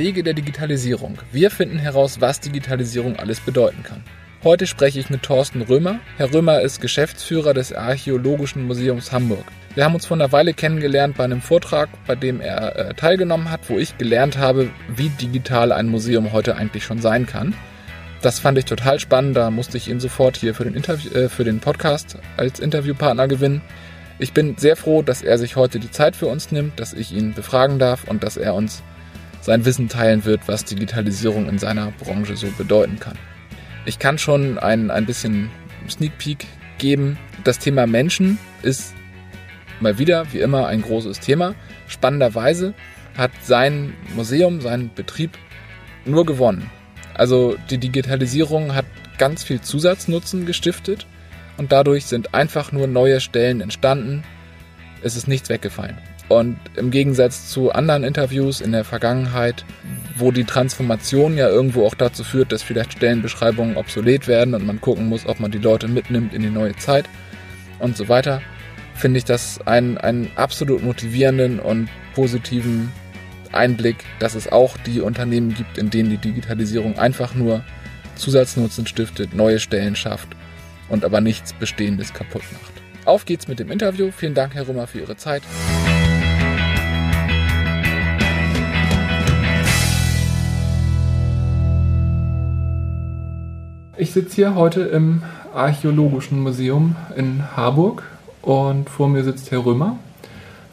Wege der Digitalisierung. Wir finden heraus, was Digitalisierung alles bedeuten kann. Heute spreche ich mit Thorsten Römer. Herr Römer ist Geschäftsführer des Archäologischen Museums Hamburg. Wir haben uns vor einer Weile kennengelernt bei einem Vortrag, bei dem er äh, teilgenommen hat, wo ich gelernt habe, wie digital ein Museum heute eigentlich schon sein kann. Das fand ich total spannend, da musste ich ihn sofort hier für den, Interview, äh, für den Podcast als Interviewpartner gewinnen. Ich bin sehr froh, dass er sich heute die Zeit für uns nimmt, dass ich ihn befragen darf und dass er uns sein Wissen teilen wird, was Digitalisierung in seiner Branche so bedeuten kann. Ich kann schon ein, ein bisschen Sneak Peek geben. Das Thema Menschen ist mal wieder, wie immer, ein großes Thema. Spannenderweise hat sein Museum, sein Betrieb nur gewonnen. Also die Digitalisierung hat ganz viel Zusatznutzen gestiftet und dadurch sind einfach nur neue Stellen entstanden. Es ist nichts weggefallen. Und im Gegensatz zu anderen Interviews in der Vergangenheit, wo die Transformation ja irgendwo auch dazu führt, dass vielleicht Stellenbeschreibungen obsolet werden und man gucken muss, ob man die Leute mitnimmt in die neue Zeit und so weiter, finde ich das einen, einen absolut motivierenden und positiven Einblick, dass es auch die Unternehmen gibt, in denen die Digitalisierung einfach nur Zusatznutzen stiftet, neue Stellen schafft und aber nichts Bestehendes kaputt macht. Auf geht's mit dem Interview. Vielen Dank, Herr Römer, für Ihre Zeit. Ich sitze hier heute im Archäologischen Museum in Harburg und vor mir sitzt Herr Römer.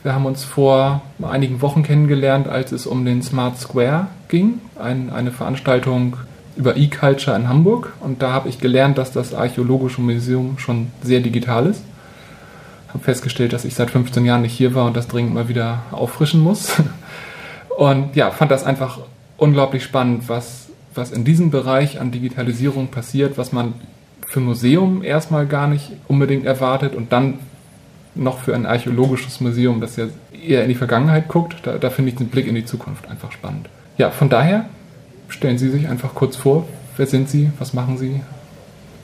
Wir haben uns vor einigen Wochen kennengelernt, als es um den Smart Square ging, ein, eine Veranstaltung über E-Culture in Hamburg. Und da habe ich gelernt, dass das Archäologische Museum schon sehr digital ist. Habe festgestellt, dass ich seit 15 Jahren nicht hier war und das dringend mal wieder auffrischen muss. Und ja, fand das einfach unglaublich spannend, was was in diesem Bereich an Digitalisierung passiert, was man für Museum erstmal gar nicht unbedingt erwartet und dann noch für ein archäologisches Museum, das ja eher in die Vergangenheit guckt, da, da finde ich den Blick in die Zukunft einfach spannend. Ja, von daher stellen Sie sich einfach kurz vor, wer sind Sie, was machen Sie,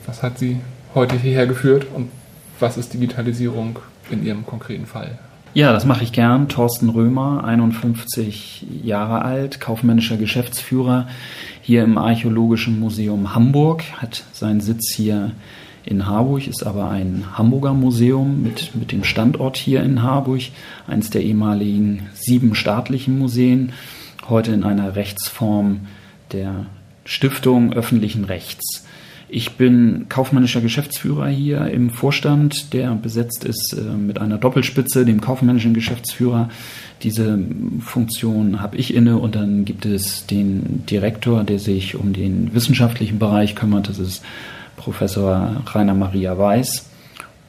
was hat Sie heute hierher geführt und was ist Digitalisierung in Ihrem konkreten Fall? Ja, das mache ich gern. Thorsten Römer, 51 Jahre alt, kaufmännischer Geschäftsführer hier im Archäologischen Museum Hamburg, hat seinen Sitz hier in Harburg, ist aber ein Hamburger Museum mit, mit dem Standort hier in Harburg, eines der ehemaligen sieben staatlichen Museen, heute in einer Rechtsform der Stiftung öffentlichen Rechts. Ich bin kaufmännischer Geschäftsführer hier im Vorstand, der besetzt ist äh, mit einer Doppelspitze, dem kaufmännischen Geschäftsführer. Diese Funktion habe ich inne und dann gibt es den Direktor, der sich um den wissenschaftlichen Bereich kümmert. Das ist Professor Rainer Maria Weiß.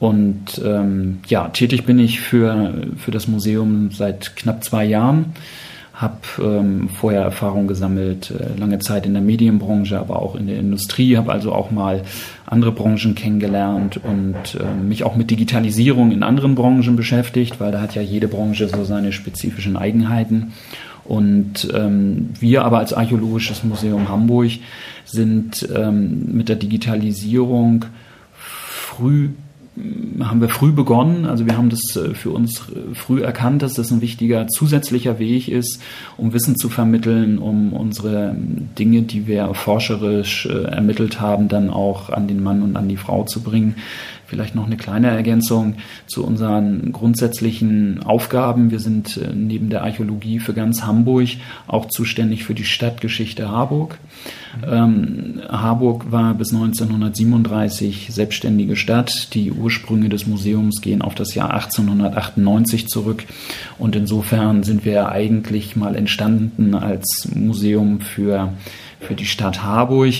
Und ähm, ja, tätig bin ich für, für das Museum seit knapp zwei Jahren habe ähm, vorher Erfahrung gesammelt, äh, lange Zeit in der Medienbranche, aber auch in der Industrie, habe also auch mal andere Branchen kennengelernt und äh, mich auch mit Digitalisierung in anderen Branchen beschäftigt, weil da hat ja jede Branche so seine spezifischen Eigenheiten. Und ähm, wir aber als Archäologisches Museum Hamburg sind ähm, mit der Digitalisierung früh haben wir früh begonnen. Also wir haben das äh, für uns äh, früh erkannt, dass das ein wichtiger zusätzlicher Weg ist, um Wissen zu vermitteln, um unsere ähm, Dinge, die wir forscherisch äh, ermittelt haben, dann auch an den Mann und an die Frau zu bringen. Vielleicht noch eine kleine Ergänzung zu unseren grundsätzlichen Aufgaben. Wir sind äh, neben der Archäologie für ganz Hamburg auch zuständig für die Stadtgeschichte Harburg. Ähm, Harburg war bis 1937 selbstständige Stadt. Die Ursprünge des Museums gehen auf das Jahr 1898 zurück. Und insofern sind wir eigentlich mal entstanden als Museum für, für die Stadt Harburg.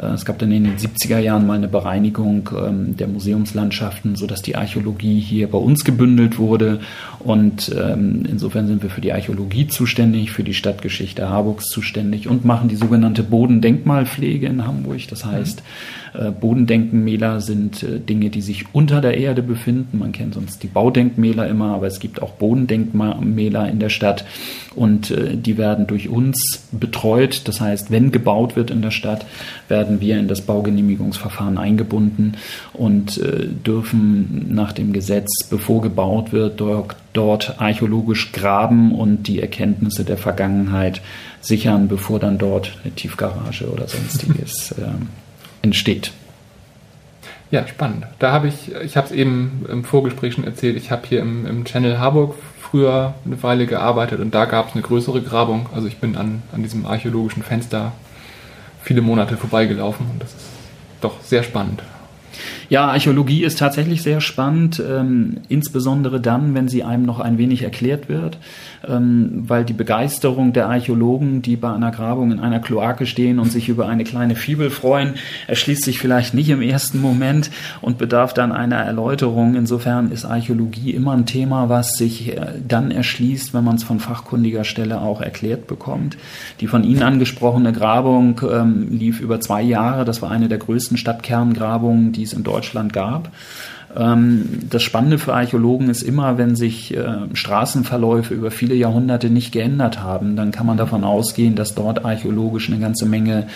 Äh, es gab dann in den 70er Jahren mal eine Bereinigung ähm, der Museumslandschaften, sodass die Archäologie hier bei uns gebündelt wurde. Und ähm, insofern sind wir für die Archäologie zuständig, für die Stadtgeschichte Harburgs zuständig und machen die sogenannte Bodendenkmalpflege in Hamburg. Das heißt, äh, Bodendenkmäler sind äh, Dinge, die sich unter der Erde befinden. Man kennt sonst die Baudenkmäler immer, aber es gibt auch Bodendenkmäler in der Stadt und die werden durch uns betreut. Das heißt, wenn gebaut wird in der Stadt, werden werden wir in das Baugenehmigungsverfahren eingebunden und äh, dürfen nach dem Gesetz, bevor gebaut wird, dort, dort archäologisch graben und die Erkenntnisse der Vergangenheit sichern, bevor dann dort eine Tiefgarage oder sonstiges äh, entsteht. Ja, spannend. Da habe ich, ich habe es eben im Vorgespräch schon erzählt, ich habe hier im, im Channel Harburg früher eine Weile gearbeitet und da gab es eine größere Grabung. Also ich bin an, an diesem archäologischen Fenster viele Monate vorbeigelaufen und das ist doch sehr spannend. Ja, Archäologie ist tatsächlich sehr spannend, ähm, insbesondere dann, wenn sie einem noch ein wenig erklärt wird, ähm, weil die Begeisterung der Archäologen, die bei einer Grabung in einer Kloake stehen und sich über eine kleine Fibel freuen, erschließt sich vielleicht nicht im ersten Moment und bedarf dann einer Erläuterung. Insofern ist Archäologie immer ein Thema, was sich äh, dann erschließt, wenn man es von fachkundiger Stelle auch erklärt bekommt. Die von Ihnen angesprochene Grabung ähm, lief über zwei Jahre. Das war eine der größten Stadtkerngrabungen, die es in Deutschland Deutschland gab. Ähm, das Spannende für Archäologen ist immer, wenn sich äh, Straßenverläufe über viele Jahrhunderte nicht geändert haben, dann kann man davon ausgehen, dass dort archäologisch eine ganze Menge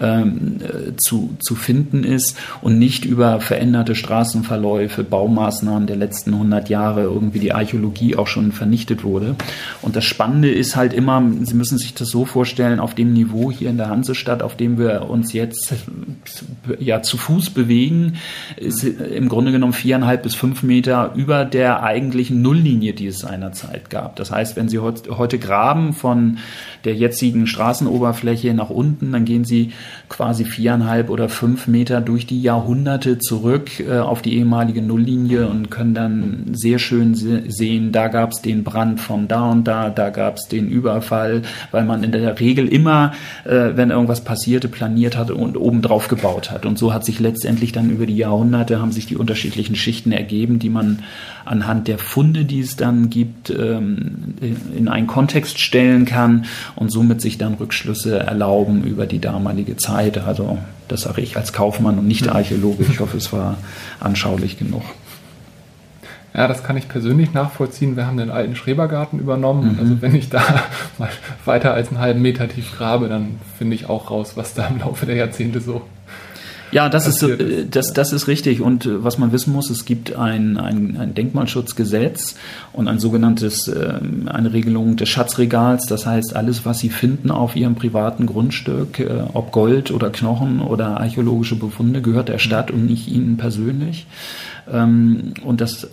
ähm, äh, zu, zu finden ist und nicht über veränderte Straßenverläufe, Baumaßnahmen der letzten 100 Jahre irgendwie die Archäologie auch schon vernichtet wurde. Und das Spannende ist halt immer, Sie müssen sich das so vorstellen, auf dem Niveau hier in der Hansestadt, auf dem wir uns jetzt ja zu Fuß bewegen, ist im Grunde genommen viereinhalb bis fünf Meter über der eigentlichen Nulllinie, die es seinerzeit gab. Das heißt, wenn Sie heute graben von der jetzigen Straßenoberfläche nach unten, dann gehen Sie quasi viereinhalb oder fünf Meter durch die Jahrhunderte zurück äh, auf die ehemalige Nulllinie und können dann sehr schön sehen, da gab es den Brand von da und da, da gab es den Überfall, weil man in der Regel immer, äh, wenn irgendwas passierte, planiert hat und obendrauf gebaut hat. Und so hat sich letztendlich dann über die Jahrhunderte, haben sich die unterschiedlichen unterschiedlichen Schichten ergeben, die man anhand der Funde, die es dann gibt, ähm, in einen Kontext stellen kann und somit sich dann Rückschlüsse erlauben über die damalige Zeit. Also das sage ich als Kaufmann und nicht Archäologe. Ich hoffe, es war anschaulich genug. Ja, das kann ich persönlich nachvollziehen. Wir haben den alten Schrebergarten übernommen. Mhm. Also wenn ich da mal weiter als einen halben Meter tief grabe, dann finde ich auch raus, was da im Laufe der Jahrzehnte so ja, das ist, äh, das, das ist richtig. Und äh, was man wissen muss, es gibt ein, ein, ein Denkmalschutzgesetz und ein sogenanntes, ähm, eine Regelung des Schatzregals. Das heißt, alles, was Sie finden auf Ihrem privaten Grundstück, äh, ob Gold oder Knochen oder archäologische Befunde, gehört der Stadt und nicht Ihnen persönlich. Ähm, und das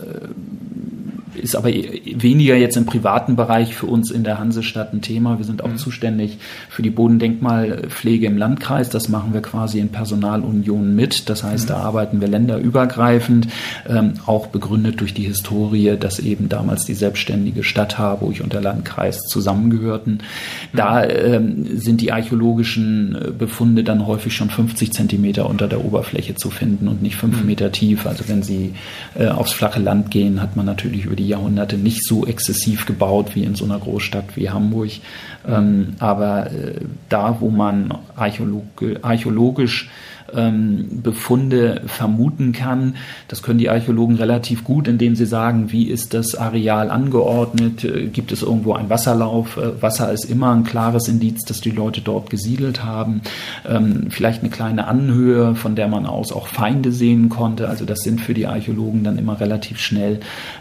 ist aber weniger jetzt im privaten Bereich für uns in der Hansestadt ein Thema. Wir sind auch mhm. zuständig für die Bodendenkmalpflege im Landkreis. Das machen wir quasi in Personalunion mit. Das heißt, mhm. da arbeiten wir länderübergreifend, ähm, auch begründet durch die Historie, dass eben damals die selbstständige Stadt Harburg und der Landkreis zusammengehörten. Da mhm. ähm, sind die archäologischen äh, Befunde dann häufig schon 50 Zentimeter unter der Oberfläche zu finden und nicht fünf mhm. Meter tief. Also wenn Sie äh, aufs flache Land gehen, hat man natürlich über die Jahrhunderte nicht so exzessiv gebaut wie in so einer Großstadt wie Hamburg. Ähm, aber äh, da, wo man archäolog archäologisch ähm, Befunde vermuten kann. Das können die Archäologen relativ gut, indem sie sagen, wie ist das Areal angeordnet? Äh, gibt es irgendwo einen Wasserlauf? Äh, Wasser ist immer ein klares Indiz, dass die Leute dort gesiedelt haben. Ähm, vielleicht eine kleine Anhöhe, von der man aus auch Feinde sehen konnte. Also das sind für die Archäologen dann immer relativ schnell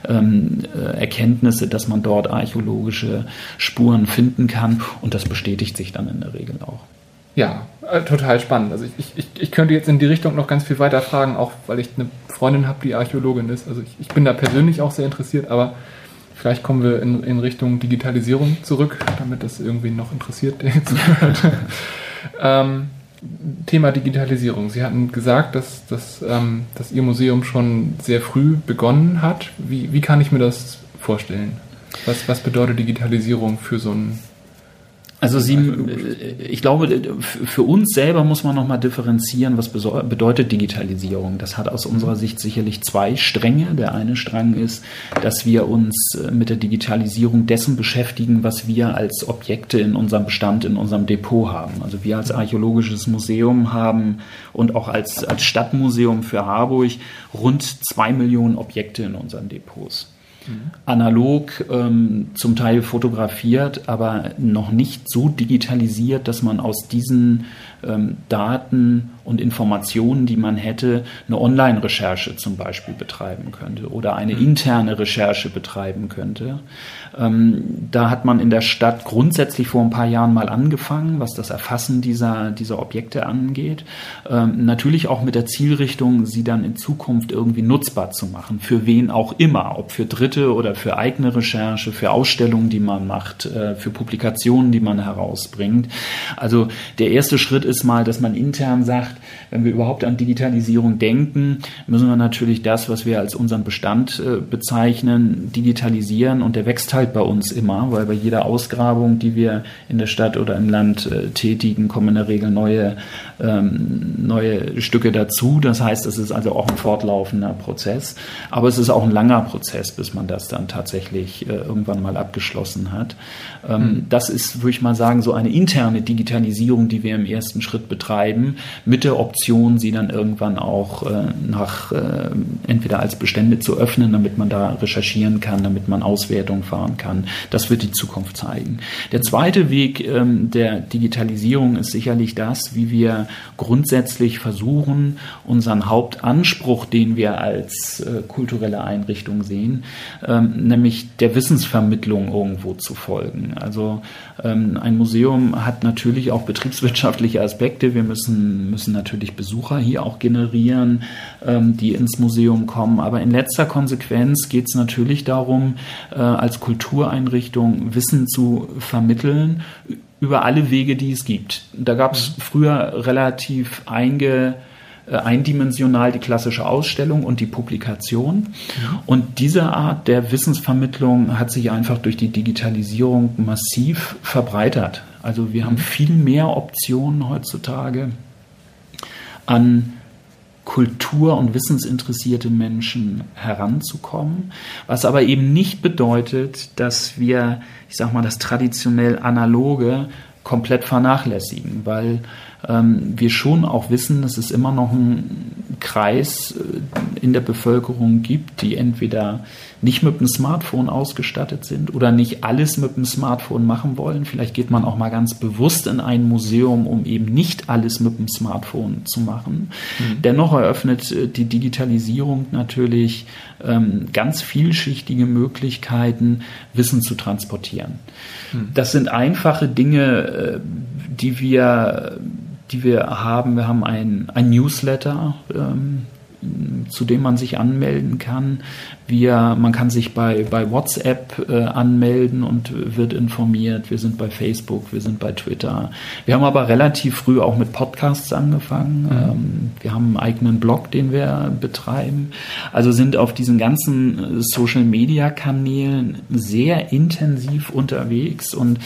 ähm, äh, Erkenntnisse, dass man dort archäologische Spuren finden kann. Und das bestätigt sich dann in der Regel auch. Ja, äh, total spannend. Also ich, ich, ich könnte jetzt in die Richtung noch ganz viel weiter fragen, auch weil ich eine Freundin habe, die Archäologin ist. Also ich, ich bin da persönlich auch sehr interessiert, aber vielleicht kommen wir in, in Richtung Digitalisierung zurück, damit das irgendwie noch interessiert, der jetzt hört. ähm, Thema Digitalisierung. Sie hatten gesagt, dass, dass, ähm, dass Ihr Museum schon sehr früh begonnen hat. Wie, wie kann ich mir das vorstellen? Was, was bedeutet Digitalisierung für so ein also sie, äh, ich glaube, für uns selber muss man nochmal differenzieren, was bedeutet Digitalisierung. Das hat aus unserer Sicht sicherlich zwei Stränge. Der eine Strang ist, dass wir uns äh, mit der Digitalisierung dessen beschäftigen, was wir als Objekte in unserem Bestand, in unserem Depot haben. Also wir als archäologisches Museum haben und auch als, als Stadtmuseum für Harburg rund zwei Millionen Objekte in unseren Depots analog ähm, zum Teil fotografiert, aber noch nicht so digitalisiert, dass man aus diesen ähm, Daten und Informationen, die man hätte, eine Online-Recherche zum Beispiel betreiben könnte oder eine mhm. interne Recherche betreiben könnte. Ähm, da hat man in der Stadt grundsätzlich vor ein paar Jahren mal angefangen, was das Erfassen dieser, dieser Objekte angeht. Ähm, natürlich auch mit der Zielrichtung, sie dann in Zukunft irgendwie nutzbar zu machen. Für wen auch immer, ob für Dritte oder für eigene Recherche, für Ausstellungen, die man macht, äh, für Publikationen, die man herausbringt. Also der erste Schritt ist mal, dass man intern sagt, wenn wir überhaupt an Digitalisierung denken, müssen wir natürlich das, was wir als unseren Bestand äh, bezeichnen, digitalisieren und der wächst halt bei uns immer, weil bei jeder Ausgrabung, die wir in der Stadt oder im Land äh, tätigen, kommen in der Regel neue, ähm, neue Stücke dazu. Das heißt, es ist also auch ein fortlaufender Prozess, aber es ist auch ein langer Prozess, bis man das dann tatsächlich äh, irgendwann mal abgeschlossen hat. Mhm. Das ist, würde ich mal sagen, so eine interne Digitalisierung, die wir im ersten Schritt betreiben, mit der Option, sie dann irgendwann auch äh, nach äh, entweder als Bestände zu öffnen, damit man da recherchieren kann, damit man Auswertung fahren kann. Das wird die Zukunft zeigen. Der zweite Weg ähm, der Digitalisierung ist sicherlich das, wie wir grundsätzlich versuchen, unseren Hauptanspruch, den wir als äh, kulturelle Einrichtung sehen, ähm, nämlich der Wissensvermittlung irgendwo zu folgen. Also ähm, ein Museum hat natürlich auch betriebswirtschaftliche Aspekte. Wir müssen, müssen natürlich Besucher hier auch generieren, ähm, die ins Museum kommen. Aber in letzter Konsequenz geht es natürlich darum, äh, als Kultureinrichtung Wissen zu vermitteln über alle Wege, die es gibt. Da gab es früher relativ einge eindimensional die klassische Ausstellung und die Publikation. Und diese Art der Wissensvermittlung hat sich einfach durch die Digitalisierung massiv verbreitert. Also wir haben mhm. viel mehr Optionen heutzutage an Kultur- und Wissensinteressierte Menschen heranzukommen, was aber eben nicht bedeutet, dass wir, ich sag mal, das traditionell analoge komplett vernachlässigen, weil ähm, wir schon auch wissen, dass es immer noch einen Kreis äh, in der Bevölkerung gibt, die entweder nicht mit dem Smartphone ausgestattet sind oder nicht alles mit dem Smartphone machen wollen. Vielleicht geht man auch mal ganz bewusst in ein Museum, um eben nicht alles mit dem Smartphone zu machen. Mhm. Dennoch eröffnet äh, die Digitalisierung natürlich ähm, ganz vielschichtige Möglichkeiten, Wissen zu transportieren. Mhm. Das sind einfache Dinge, äh, die wir die wir haben. Wir haben ein, ein Newsletter, ähm, zu dem man sich anmelden kann. Wir, man kann sich bei, bei WhatsApp äh, anmelden und wird informiert. Wir sind bei Facebook, wir sind bei Twitter. Wir haben aber relativ früh auch mit Podcasts angefangen. Mhm. Ähm, wir haben einen eigenen Blog, den wir betreiben. Also sind auf diesen ganzen äh, Social-Media-Kanälen sehr intensiv unterwegs und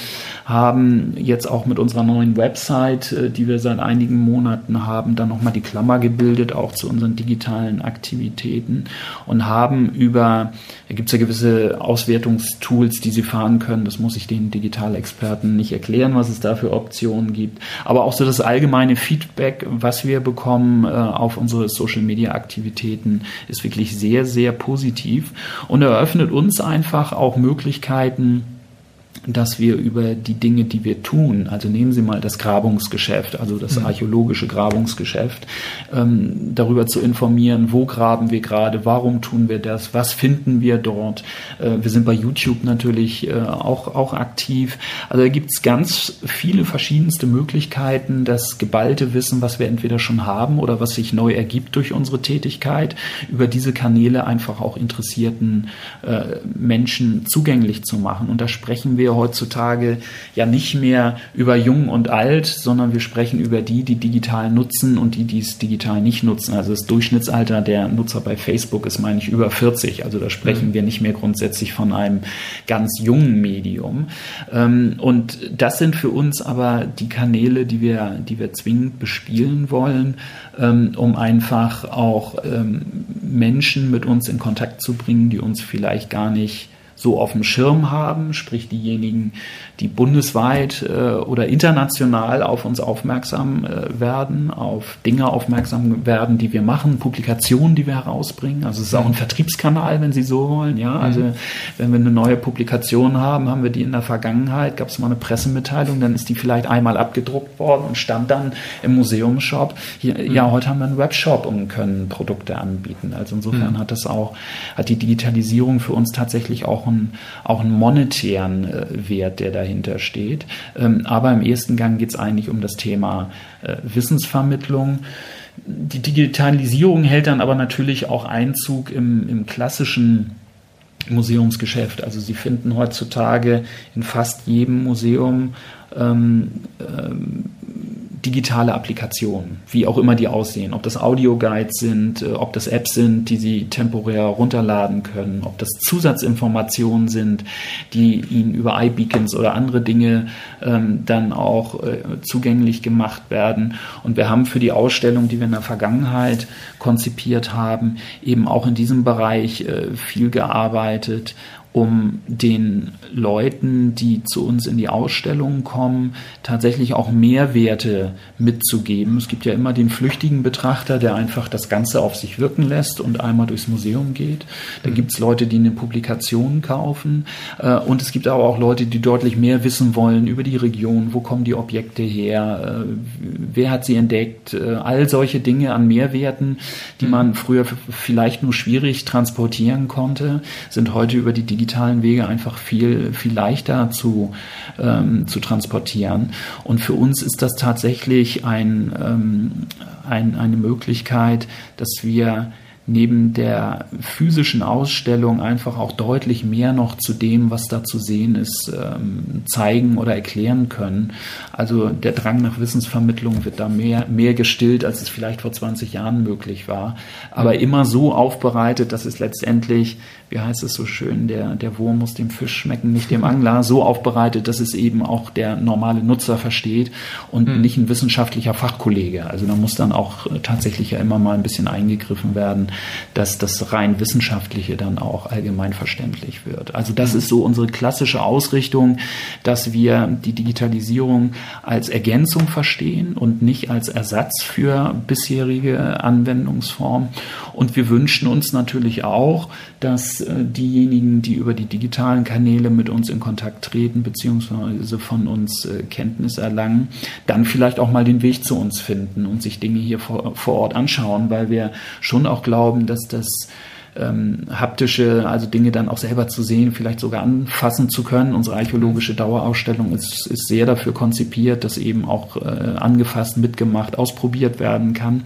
haben jetzt auch mit unserer neuen Website, äh, die wir seit einigen Monaten haben, dann nochmal die Klammer gebildet, auch zu unseren digitalen Aktivitäten und haben über über, da gibt es ja gewisse Auswertungstools, die Sie fahren können. Das muss ich den Digitalexperten nicht erklären, was es da für Optionen gibt. Aber auch so das allgemeine Feedback, was wir bekommen äh, auf unsere Social-Media-Aktivitäten, ist wirklich sehr, sehr positiv und eröffnet uns einfach auch Möglichkeiten, dass wir über die Dinge, die wir tun, also nehmen Sie mal das Grabungsgeschäft, also das mhm. archäologische Grabungsgeschäft, ähm, darüber zu informieren, wo graben wir gerade, warum tun wir das, was finden wir dort. Äh, wir sind bei YouTube natürlich äh, auch, auch aktiv. Also da gibt es ganz viele verschiedenste Möglichkeiten, das geballte Wissen, was wir entweder schon haben oder was sich neu ergibt durch unsere Tätigkeit, über diese Kanäle einfach auch interessierten äh, Menschen zugänglich zu machen. Und da sprechen wir wir heutzutage ja nicht mehr über jung und alt, sondern wir sprechen über die, die digital nutzen und die, die es digital nicht nutzen. Also das Durchschnittsalter der Nutzer bei Facebook ist, meine ich, über 40. Also da sprechen mhm. wir nicht mehr grundsätzlich von einem ganz jungen Medium. Ähm, und das sind für uns aber die Kanäle, die wir, die wir zwingend bespielen wollen, ähm, um einfach auch ähm, Menschen mit uns in Kontakt zu bringen, die uns vielleicht gar nicht so auf dem Schirm haben, sprich diejenigen, die bundesweit äh, oder international auf uns aufmerksam äh, werden, auf Dinge aufmerksam werden, die wir machen, Publikationen, die wir herausbringen. Also es ist auch ein Vertriebskanal, wenn Sie so wollen. Ja, mhm. also wenn wir eine neue Publikation haben, haben wir die in der Vergangenheit, gab es mal eine Pressemitteilung, dann ist die vielleicht einmal abgedruckt worden und stand dann im Museumsshop. Hier, mhm. Ja, heute haben wir einen Webshop und können Produkte anbieten. Also insofern mhm. hat das auch, hat die Digitalisierung für uns tatsächlich auch einen, auch einen monetären äh, Wert, der dahinter steht. Ähm, aber im ersten Gang geht es eigentlich um das Thema äh, Wissensvermittlung. Die Digitalisierung hält dann aber natürlich auch Einzug im, im klassischen Museumsgeschäft. Also Sie finden heutzutage in fast jedem Museum ähm, ähm, digitale Applikationen, wie auch immer die aussehen. Ob das Audioguides sind, äh, ob das Apps sind, die Sie temporär runterladen können, ob das Zusatzinformationen sind, die Ihnen über iBeacons oder andere Dinge ähm, dann auch äh, zugänglich gemacht werden. Und wir haben für die Ausstellung, die wir in der Vergangenheit konzipiert haben, eben auch in diesem Bereich äh, viel gearbeitet um den Leuten, die zu uns in die Ausstellungen kommen, tatsächlich auch Mehrwerte mitzugeben. Es gibt ja immer den flüchtigen Betrachter, der einfach das Ganze auf sich wirken lässt und einmal durchs Museum geht. Da mhm. gibt es Leute, die eine Publikation kaufen. Äh, und es gibt aber auch Leute, die deutlich mehr wissen wollen über die Region. Wo kommen die Objekte her? Äh, wer hat sie entdeckt? Äh, all solche Dinge an Mehrwerten, die mhm. man früher vielleicht nur schwierig transportieren konnte, sind heute über die digitalen Wege einfach viel, viel leichter zu, ähm, zu transportieren. Und für uns ist das tatsächlich ein, ähm, ein, eine Möglichkeit, dass wir neben der physischen Ausstellung einfach auch deutlich mehr noch zu dem, was da zu sehen ist, ähm, zeigen oder erklären können. Also der Drang nach Wissensvermittlung wird da mehr, mehr gestillt, als es vielleicht vor 20 Jahren möglich war. Aber immer so aufbereitet, dass es letztendlich wie heißt es so schön, der, der Wurm muss dem Fisch schmecken, nicht dem Angler, so aufbereitet, dass es eben auch der normale Nutzer versteht und mhm. nicht ein wissenschaftlicher Fachkollege. Also da muss dann auch tatsächlich ja immer mal ein bisschen eingegriffen werden, dass das rein wissenschaftliche dann auch allgemein verständlich wird. Also das ist so unsere klassische Ausrichtung, dass wir die Digitalisierung als Ergänzung verstehen und nicht als Ersatz für bisherige Anwendungsformen. Und wir wünschen uns natürlich auch, dass äh, diejenigen, die über die digitalen Kanäle mit uns in Kontakt treten, beziehungsweise von uns äh, Kenntnis erlangen, dann vielleicht auch mal den Weg zu uns finden und sich Dinge hier vor, vor Ort anschauen, weil wir schon auch glauben, dass das ähm, haptische, also Dinge dann auch selber zu sehen, vielleicht sogar anfassen zu können. Unsere archäologische Dauerausstellung ist, ist sehr dafür konzipiert, dass eben auch äh, angefasst, mitgemacht, ausprobiert werden kann.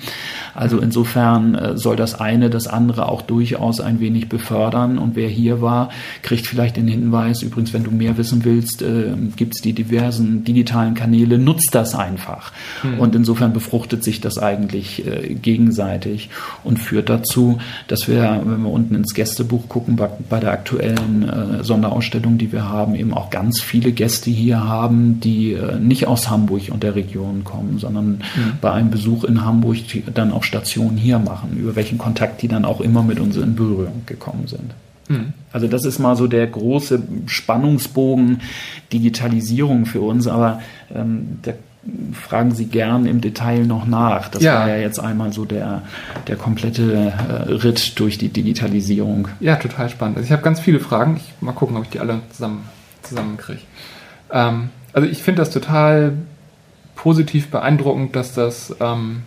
Also insofern äh, soll das eine das andere auch durchaus ein wenig befördern. Und wer hier war, kriegt vielleicht den Hinweis, übrigens, wenn du mehr wissen willst, äh, gibt es die diversen digitalen Kanäle, nutzt das einfach. Mhm. Und insofern befruchtet sich das eigentlich äh, gegenseitig und führt dazu, dass wir, wenn wir unten ins Gästebuch gucken, bei, der aktuellen äh, Sonderausstellung, die wir haben, eben auch ganz viele Gäste hier haben, die äh, nicht aus Hamburg und der Region kommen, sondern mhm. bei einem Besuch in Hamburg dann auch Stationen hier machen, über welchen Kontakt die dann auch immer mit uns in Berührung gekommen sind. Mhm. Also das ist mal so der große Spannungsbogen Digitalisierung für uns, aber ähm, der fragen Sie gern im Detail noch nach. Das ja. war ja jetzt einmal so der, der komplette äh, Ritt durch die Digitalisierung. Ja, total spannend. Also ich habe ganz viele Fragen. Ich mal gucken, ob ich die alle zusammen zusammenkriege. Ähm, also ich finde das total positiv beeindruckend, dass das ähm,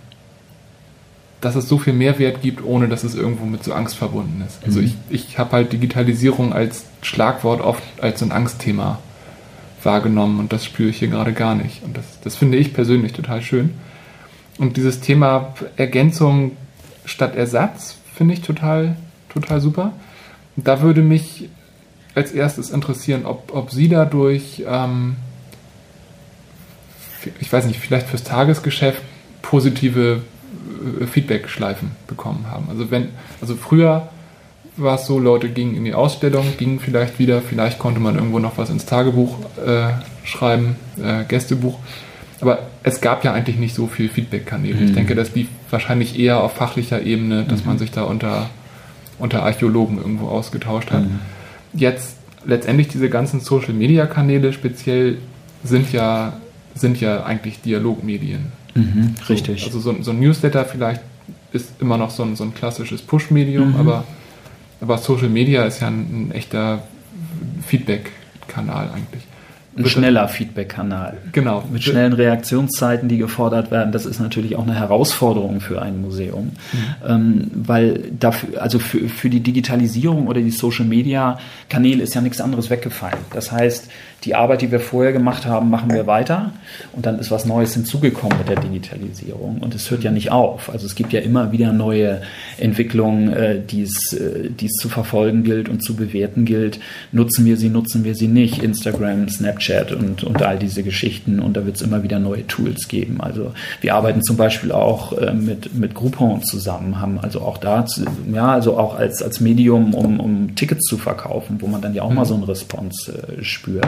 dass es so viel Mehrwert gibt, ohne dass es irgendwo mit so Angst verbunden ist. Also mhm. ich, ich habe halt Digitalisierung als Schlagwort oft als so ein Angstthema wahrgenommen und das spüre ich hier gerade gar nicht. Und das, das finde ich persönlich total schön. Und dieses Thema Ergänzung statt Ersatz finde ich total, total super. Da würde mich als erstes interessieren, ob, ob Sie dadurch, ähm, ich weiß nicht, vielleicht fürs Tagesgeschäft positive äh, Feedback-Schleifen bekommen haben. Also wenn, also früher war es so, Leute gingen in die Ausstellung, gingen vielleicht wieder, vielleicht konnte man irgendwo noch was ins Tagebuch äh, schreiben, äh, Gästebuch. Aber es gab ja eigentlich nicht so viel Feedback-Kanäle. Mhm. Ich denke, das lief wahrscheinlich eher auf fachlicher Ebene, dass mhm. man sich da unter, unter Archäologen irgendwo ausgetauscht hat. Mhm. Jetzt letztendlich diese ganzen Social-Media-Kanäle speziell sind ja, sind ja eigentlich Dialogmedien. Mhm, richtig. So, also so, so, ein Newsletter vielleicht ist immer noch so ein, so ein klassisches Push-Medium, mhm. aber, aber Social Media ist ja ein, ein echter Feedback-Kanal eigentlich. Ein schneller Feedback-Kanal. Genau. Mit schnellen Reaktionszeiten, die gefordert werden. Das ist natürlich auch eine Herausforderung für ein Museum. Mhm. Ähm, weil dafür, also für, für die Digitalisierung oder die Social-Media-Kanäle ist ja nichts anderes weggefallen. Das heißt, die Arbeit, die wir vorher gemacht haben, machen wir weiter und dann ist was Neues hinzugekommen mit der Digitalisierung und es hört ja nicht auf. Also es gibt ja immer wieder neue Entwicklungen, äh, die es, äh, die es zu verfolgen gilt und zu bewerten gilt. Nutzen wir sie, nutzen wir sie nicht? Instagram, Snapchat und, und all diese Geschichten und da wird es immer wieder neue Tools geben. Also wir arbeiten zum Beispiel auch äh, mit, mit Groupon zusammen, haben also auch da, ja, also auch als, als Medium, um, um Tickets zu verkaufen, wo man dann ja auch mal mhm. so einen Response äh, spürt.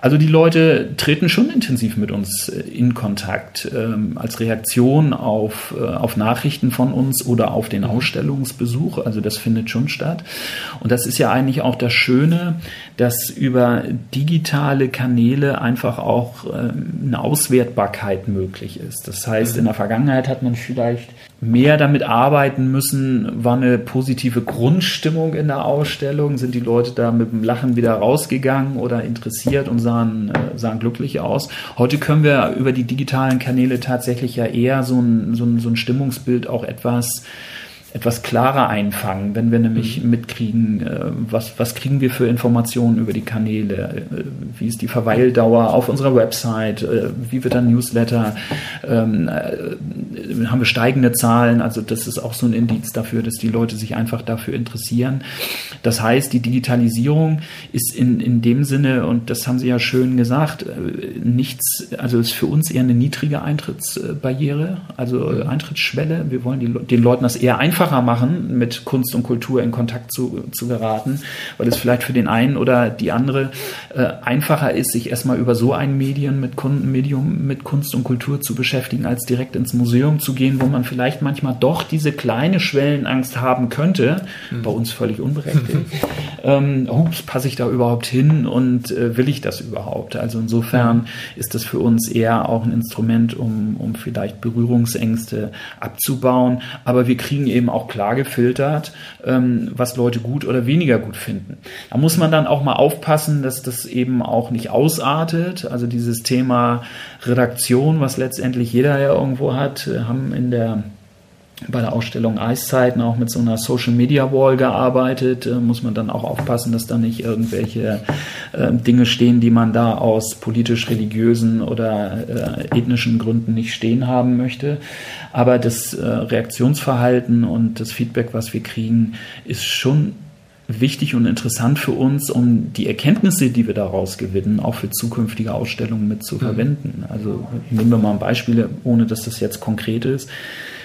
also die Leute treten schon intensiv mit uns äh, in Kontakt ähm, als Reaktion auf, äh, auf Nachrichten von uns oder auf den Ausstellungsbesuch. Also das findet schon statt. Und das ist ja eigentlich auch das Schöne, dass über digitale Kanäle einfach auch ähm, eine Auswertbarkeit möglich ist. Das heißt, in der Vergangenheit hat man vielleicht mehr damit arbeiten müssen, war eine positive Grundstimmung in der Ausstellung, sind die Leute da mit dem Lachen wieder rausgegangen oder interessiert und sahen, äh, sahen glücklich aus. Heute können wir über die digitalen Kanäle tatsächlich ja eher so ein, so ein, so ein Stimmungsbild auch etwas etwas klarer einfangen, wenn wir nämlich mhm. mitkriegen, äh, was, was kriegen wir für Informationen über die Kanäle, äh, wie ist die Verweildauer auf unserer Website, äh, wie wird ein Newsletter, ähm, haben wir steigende Zahlen, also das ist auch so ein Indiz dafür, dass die Leute sich einfach dafür interessieren. Das heißt, die Digitalisierung ist in, in dem Sinne, und das haben Sie ja schön gesagt, nichts, also ist für uns eher eine niedrige Eintrittsbarriere, also mhm. Eintrittsschwelle. Wir wollen die, den Leuten das eher einfach einfacher machen, mit Kunst und Kultur in Kontakt zu, zu geraten, weil es vielleicht für den einen oder die andere äh, einfacher ist, sich erstmal über so ein Medien mit Kunden, Medium mit Kunst und Kultur zu beschäftigen, als direkt ins Museum zu gehen, wo man vielleicht manchmal doch diese kleine Schwellenangst haben könnte, mhm. bei uns völlig unberechtigt. ähm, ups, passe ich da überhaupt hin und äh, will ich das überhaupt? Also insofern mhm. ist das für uns eher auch ein Instrument, um, um vielleicht Berührungsängste abzubauen. Aber wir kriegen eben auch klar gefiltert, ähm, was Leute gut oder weniger gut finden. Da muss man dann auch mal aufpassen, dass das eben auch nicht ausartet. Also dieses Thema Redaktion, was letztendlich jeder ja irgendwo hat, haben in der bei der Ausstellung Eiszeiten auch mit so einer Social Media Wall gearbeitet. Äh, muss man dann auch aufpassen, dass da nicht irgendwelche äh, Dinge stehen, die man da aus politisch-religiösen oder äh, ethnischen Gründen nicht stehen haben möchte. Aber das äh, Reaktionsverhalten und das Feedback, was wir kriegen, ist schon wichtig und interessant für uns, um die Erkenntnisse, die wir daraus gewinnen, auch für zukünftige Ausstellungen mit zu mhm. verwenden. Also nehmen wir mal ein Beispiel, ohne dass das jetzt konkret ist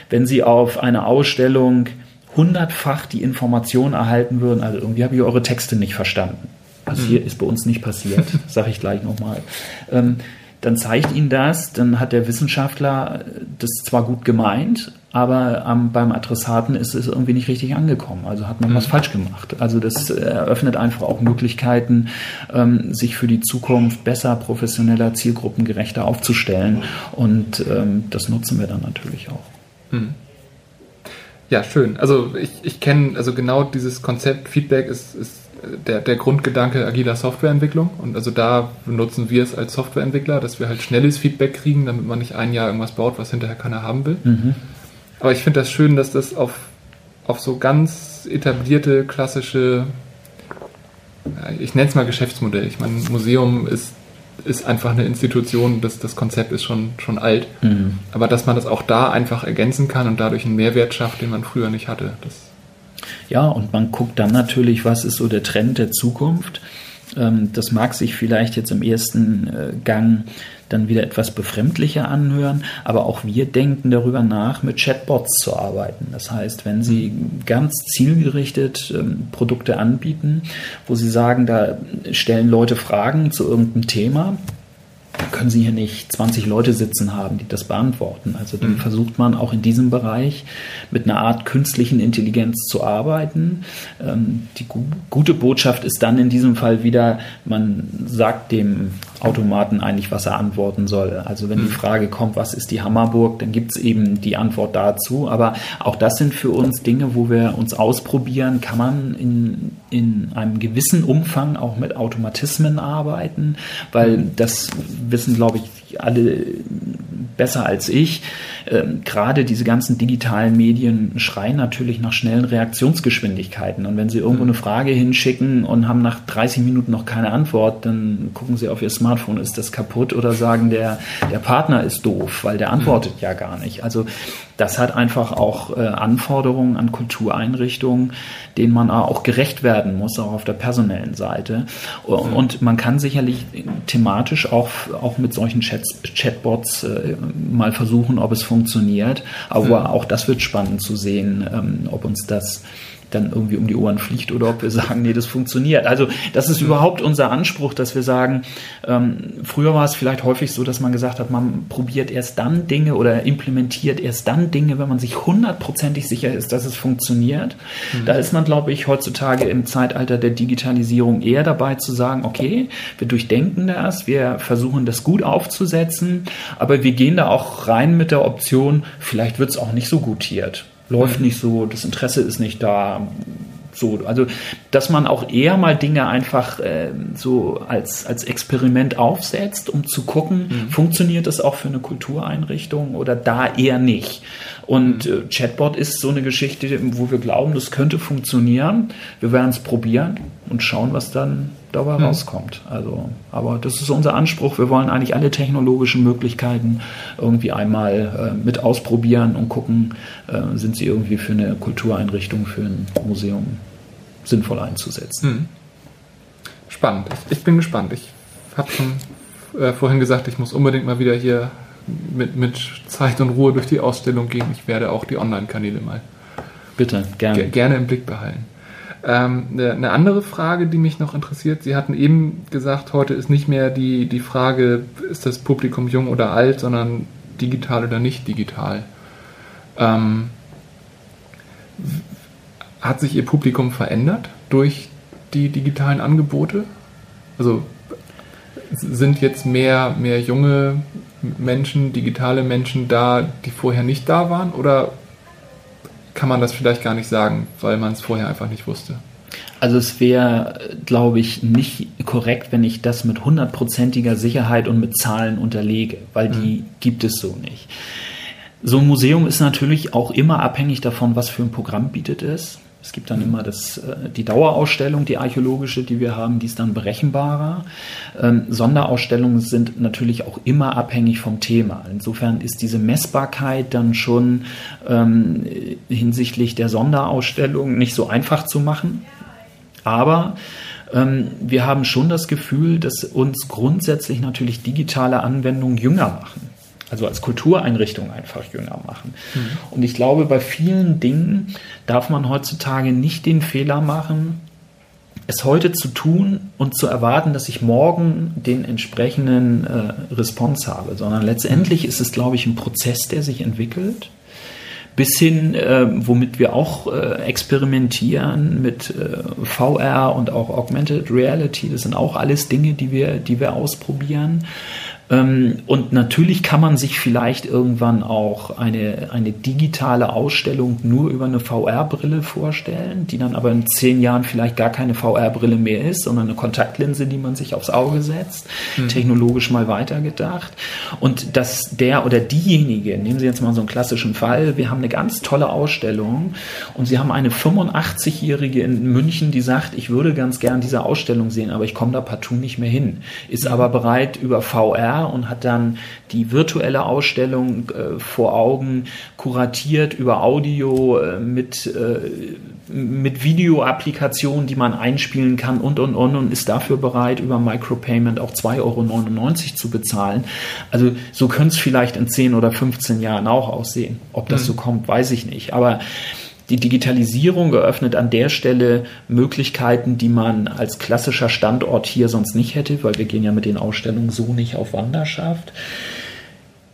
wenn Sie auf einer Ausstellung hundertfach die Information erhalten würden, also irgendwie habe ich eure Texte nicht verstanden. Passiert, mhm. ist bei uns nicht passiert, sage ich gleich nochmal. Ähm, dann zeigt Ihnen das, dann hat der Wissenschaftler das zwar gut gemeint, aber ähm, beim Adressaten ist es irgendwie nicht richtig angekommen. Also hat man mhm. was falsch gemacht. Also das eröffnet einfach auch Möglichkeiten, ähm, sich für die Zukunft besser, professioneller, zielgruppengerechter aufzustellen. Und ähm, das nutzen wir dann natürlich auch. Hm. Ja, schön. Also ich, ich kenne, also genau dieses Konzept Feedback ist, ist der, der Grundgedanke agiler Softwareentwicklung. Und also da benutzen wir es als Softwareentwickler, dass wir halt schnelles Feedback kriegen, damit man nicht ein Jahr irgendwas baut, was hinterher keiner haben will. Mhm. Aber ich finde das schön, dass das auf, auf so ganz etablierte, klassische, ich nenne es mal Geschäftsmodell. Ich meine, Museum ist ist einfach eine Institution, das, das Konzept ist schon, schon alt. Mhm. Aber dass man das auch da einfach ergänzen kann und dadurch einen Mehrwert schafft, den man früher nicht hatte. Das ja, und man guckt dann natürlich, was ist so der Trend der Zukunft. Ähm, das mag sich vielleicht jetzt im ersten äh, Gang dann wieder etwas befremdlicher anhören, aber auch wir denken darüber nach, mit Chatbots zu arbeiten. Das heißt, wenn Sie ganz zielgerichtet ähm, Produkte anbieten, wo Sie sagen, da stellen Leute Fragen zu irgendeinem Thema, können Sie hier nicht 20 Leute sitzen haben, die das beantworten. Also dann mhm. versucht man auch in diesem Bereich mit einer Art künstlichen Intelligenz zu arbeiten. Ähm, die gu gute Botschaft ist dann in diesem Fall wieder, man sagt dem Automaten eigentlich, was er antworten soll. Also wenn die mhm. Frage kommt, was ist die Hammerburg, dann gibt es eben die Antwort dazu. Aber auch das sind für uns Dinge, wo wir uns ausprobieren, kann man in, in einem gewissen Umfang auch mit Automatismen arbeiten, weil mhm. das wissen, glaube ich, alle besser als ich. Ähm, gerade diese ganzen digitalen Medien schreien natürlich nach schnellen Reaktionsgeschwindigkeiten. Und wenn Sie irgendwo mhm. eine Frage hinschicken und haben nach 30 Minuten noch keine Antwort, dann gucken Sie auf Ihr Smartphone, ist das kaputt oder sagen, der, der Partner ist doof, weil der antwortet mhm. ja gar nicht. Also das hat einfach auch äh, Anforderungen an Kultureinrichtungen, denen man auch gerecht werden muss, auch auf der personellen Seite. Und, und man kann sicherlich thematisch auch, auch mit solchen Chats, Chatbots äh, mal versuchen, ob es funktioniert. Aber mhm. auch das wird spannend zu sehen, ähm, ob uns das dann irgendwie um die Ohren fliegt oder ob wir sagen, nee, das funktioniert. Also das ist überhaupt unser Anspruch, dass wir sagen, ähm, früher war es vielleicht häufig so, dass man gesagt hat, man probiert erst dann Dinge oder implementiert erst dann Dinge, wenn man sich hundertprozentig sicher ist, dass es funktioniert. Mhm. Da ist man, glaube ich, heutzutage im Zeitalter der Digitalisierung eher dabei zu sagen, okay, wir durchdenken das, wir versuchen das gut aufzusetzen, aber wir gehen da auch rein mit der Option, vielleicht wird es auch nicht so gutiert läuft nicht so, das Interesse ist nicht da. So, also, dass man auch eher mal Dinge einfach äh, so als, als Experiment aufsetzt, um zu gucken, mhm. funktioniert das auch für eine Kultureinrichtung oder da eher nicht. Und mhm. äh, Chatbot ist so eine Geschichte, wo wir glauben, das könnte funktionieren. Wir werden es probieren und schauen, was dann dabei mhm. rauskommt. Also, aber das ist unser Anspruch. Wir wollen eigentlich alle technologischen Möglichkeiten irgendwie einmal äh, mit ausprobieren und gucken, äh, sind sie irgendwie für eine Kultureinrichtung, für ein Museum sinnvoll einzusetzen. Mhm. Spannend. Ich bin gespannt. Ich habe schon äh, vorhin gesagt, ich muss unbedingt mal wieder hier mit, mit Zeit und Ruhe durch die Ausstellung gehen. Ich werde auch die Online-Kanäle mal Bitte, gerne. gerne im Blick behalten. Ähm, eine, andere Frage, die mich noch interessiert, Sie hatten eben gesagt, heute ist nicht mehr die, die Frage, ist das Publikum jung oder alt, sondern digital oder nicht digital. Ähm, hat sich Ihr Publikum verändert durch die digitalen Angebote? Also sind jetzt mehr, mehr junge Menschen, digitale Menschen da, die vorher nicht da waren? Oder kann man das vielleicht gar nicht sagen, weil man es vorher einfach nicht wusste? Also es wäre, glaube ich, nicht korrekt, wenn ich das mit hundertprozentiger Sicherheit und mit Zahlen unterlege, weil die mhm. gibt es so nicht. So ein Museum ist natürlich auch immer abhängig davon, was für ein Programm bietet es. Es gibt dann immer das, äh, die Dauerausstellung, die archäologische, die wir haben, die ist dann berechenbarer. Ähm, Sonderausstellungen sind natürlich auch immer abhängig vom Thema. Insofern ist diese Messbarkeit dann schon ähm, hinsichtlich der Sonderausstellung nicht so einfach zu machen. Aber ähm, wir haben schon das Gefühl, dass uns grundsätzlich natürlich digitale Anwendungen jünger machen also als Kultureinrichtung einfach jünger machen. Mhm. Und ich glaube, bei vielen Dingen darf man heutzutage nicht den Fehler machen, es heute zu tun und zu erwarten, dass ich morgen den entsprechenden äh, Response habe, sondern letztendlich ist es, glaube ich, ein Prozess, der sich entwickelt bis hin, äh, womit wir auch äh, experimentieren mit äh, VR und auch Augmented Reality. Das sind auch alles Dinge, die wir, die wir ausprobieren. Ähm, und natürlich kann man sich vielleicht irgendwann auch eine, eine digitale Ausstellung nur über eine VR-Brille vorstellen, die dann aber in zehn Jahren vielleicht gar keine VR-Brille mehr ist, sondern eine Kontaktlinse, die man sich aufs Auge setzt, mhm. technologisch mal weitergedacht. Und dass der oder diejenige, nehmen Sie jetzt mal so einen klassischen Fall, wir haben eine ganz tolle Ausstellung und Sie haben eine 85-Jährige in München, die sagt, ich würde ganz gern diese Ausstellung sehen, aber ich komme da partout nicht mehr hin, ist mhm. aber bereit über VR und hat dann die virtuelle Ausstellung äh, vor Augen kuratiert über Audio äh, mit, äh, mit Videoapplikationen, die man einspielen kann und und und und ist dafür bereit, über Micropayment auch 2,99 Euro zu bezahlen. Also so könnte es vielleicht in 10 oder 15 Jahren auch aussehen. Ob das mhm. so kommt, weiß ich nicht. Aber die Digitalisierung eröffnet an der Stelle Möglichkeiten, die man als klassischer Standort hier sonst nicht hätte, weil wir gehen ja mit den Ausstellungen so nicht auf Wanderschaft.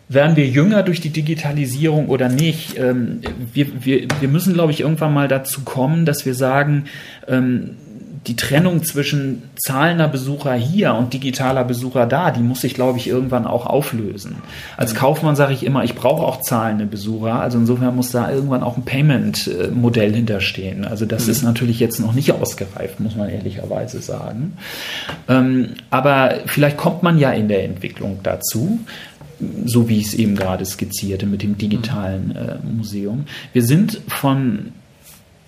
Werden wir jünger durch die Digitalisierung oder nicht? Ähm, wir, wir, wir müssen, glaube ich, irgendwann mal dazu kommen, dass wir sagen, ähm, die Trennung zwischen zahlender Besucher hier und digitaler Besucher da, die muss sich, glaube ich, irgendwann auch auflösen. Als. Kaufmann sage ich immer, ich brauche auch zahlende Besucher. Also insofern muss da irgendwann auch ein Payment-Modell hinterstehen. Also das mhm. ist natürlich jetzt noch nicht ausgereift, muss man ehrlicherweise sagen. Ähm, aber vielleicht kommt man ja in der Entwicklung dazu so wie ich es eben gerade skizzierte mit dem digitalen mhm. äh, Museum. Wir sind von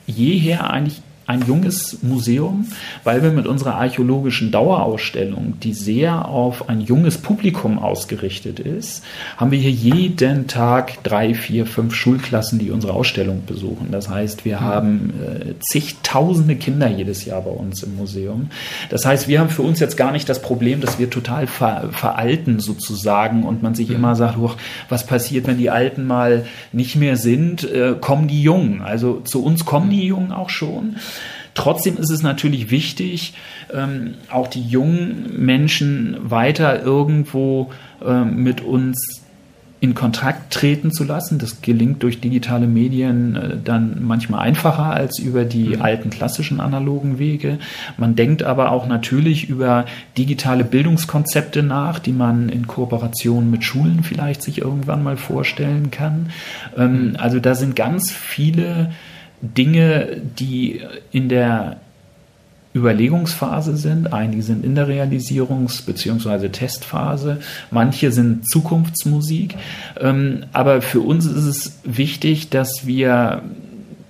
jeher eigentlich ein junges Museum, weil wir mit unserer archäologischen Dauerausstellung, die sehr auf ein junges Publikum ausgerichtet ist, haben wir hier jeden Tag drei, vier, fünf Schulklassen, die unsere Ausstellung besuchen. Das heißt, wir haben äh, zigtausende Kinder jedes Jahr bei uns im Museum. Das heißt, wir haben für uns jetzt gar nicht das Problem, dass wir total ver veralten sozusagen und man sich immer sagt, was passiert, wenn die Alten mal nicht mehr sind, äh, kommen die Jungen. Also zu uns kommen die Jungen auch schon. Trotzdem ist es natürlich wichtig, ähm, auch die jungen Menschen weiter irgendwo ähm, mit uns in Kontakt treten zu lassen. Das gelingt durch digitale Medien äh, dann manchmal einfacher als über die mhm. alten klassischen analogen Wege. Man denkt aber auch natürlich über digitale Bildungskonzepte nach, die man in Kooperation mit Schulen vielleicht sich irgendwann mal vorstellen kann. Ähm, mhm. Also da sind ganz viele Dinge, die in der Überlegungsphase sind. Einige sind in der Realisierungs- bzw. Testphase. Manche sind Zukunftsmusik. Ähm, aber für uns ist es wichtig, dass wir